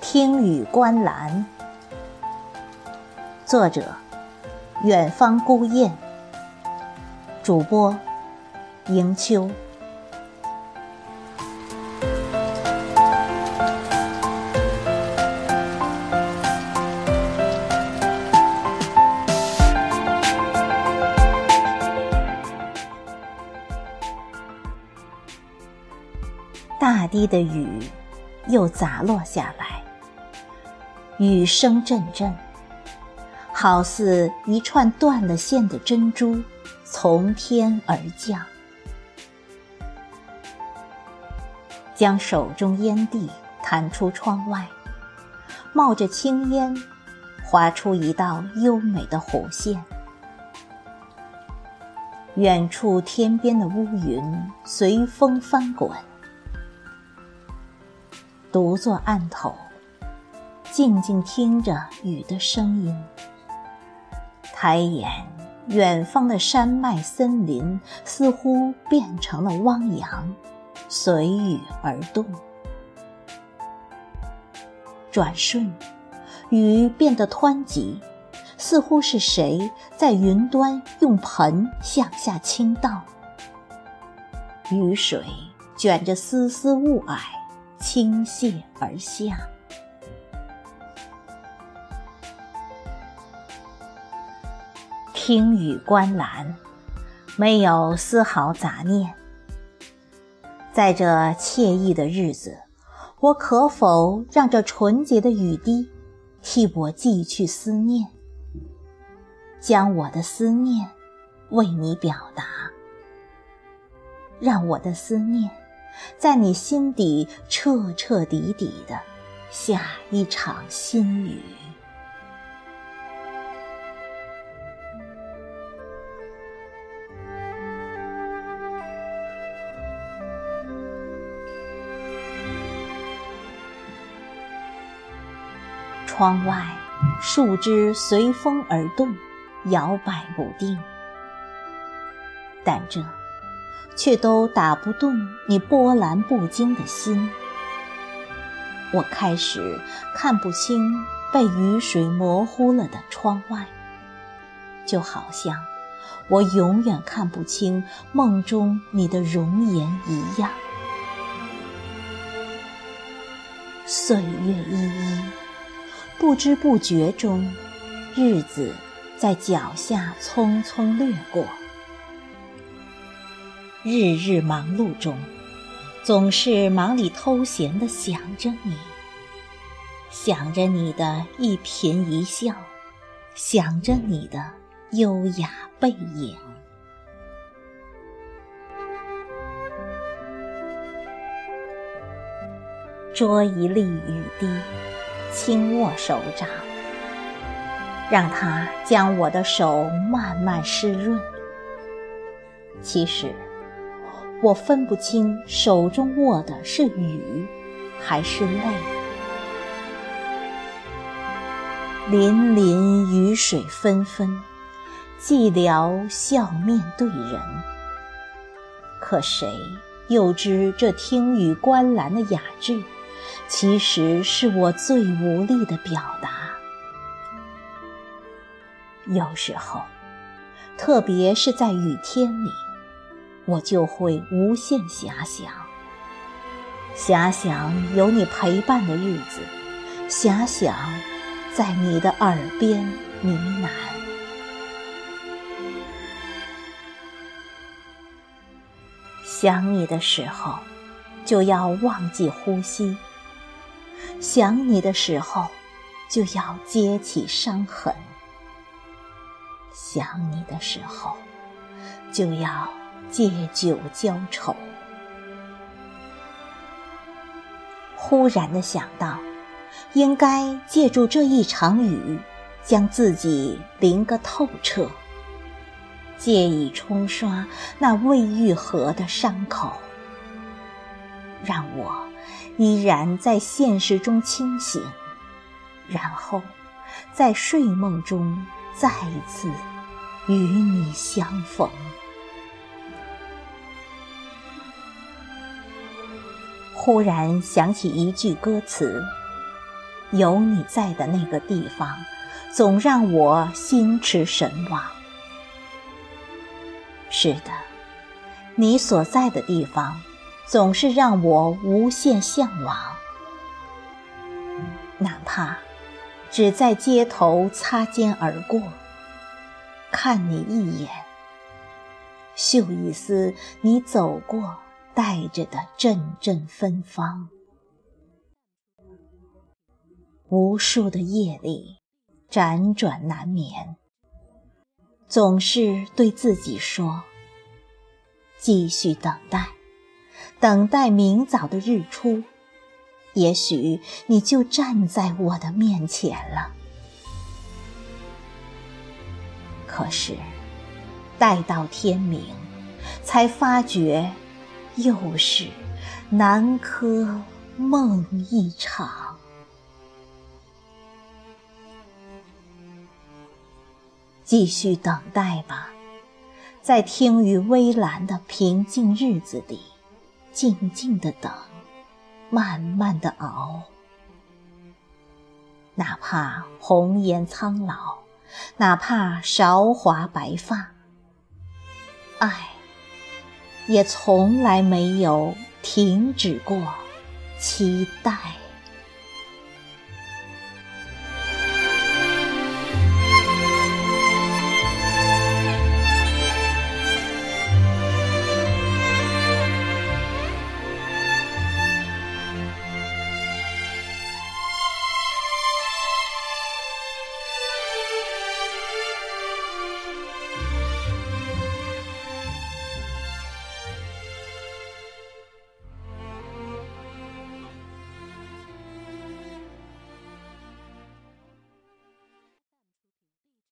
听雨观澜，作者：远方孤雁，主播：迎秋。的雨又砸落下来。雨声阵阵，好似一串断了线的珍珠从天而降。将手中烟蒂弹出窗外，冒着青烟，划出一道优美的弧线。远处天边的乌云随风翻滚，独坐案头。静静听着雨的声音，抬眼，远方的山脉森林似乎变成了汪洋，随雨而动。转瞬，雨变得湍急，似乎是谁在云端用盆向下倾倒。雨水卷着丝丝雾霭，倾泻而下。听雨观澜，没有丝毫杂念。在这惬意的日子，我可否让这纯洁的雨滴替我寄去思念，将我的思念为你表达，让我的思念在你心底彻彻底底的下一场新雨。窗外，树枝随风而动，摇摆不定，但这却都打不动你波澜不惊的心。我开始看不清被雨水模糊了的窗外，就好像我永远看不清梦中你的容颜一样。岁月依依。不知不觉中，日子在脚下匆匆掠过。日日忙碌中，总是忙里偷闲的想着你，想着你的一颦一笑，想着你的优雅背影。捉一粒雨滴。轻握手掌，让它将我的手慢慢湿润。其实，我分不清手中握的是雨，还是泪。淋淋雨水纷纷，寂寥笑面对人。可谁又知这听雨观澜的雅致？其实是我最无力的表达。有时候，特别是在雨天里，我就会无限遐想，遐想有你陪伴的日子，遐想在你的耳边呢喃。想你的时候，就要忘记呼吸。想你的时候，就要揭起伤痕；想你的时候，就要借酒浇愁。忽然的想到，应该借助这一场雨，将自己淋个透彻，借以冲刷那未愈合的伤口，让我。依然在现实中清醒，然后在睡梦中再一次与你相逢。忽然想起一句歌词：“有你在的那个地方，总让我心驰神往。”是的，你所在的地方，总是让我无限向往。哪怕只在街头擦肩而过，看你一眼，嗅一丝你走过。带着的阵阵芬芳，无数的夜里辗转难眠，总是对自己说：继续等待，等待明早的日出，也许你就站在我的面前了。可是，待到天明，才发觉。又是南柯梦一场，继续等待吧，在听雨微澜的平静日子里，静静的等，慢慢的熬。哪怕红颜苍老，哪怕韶华白发，爱。也从来没有停止过期待。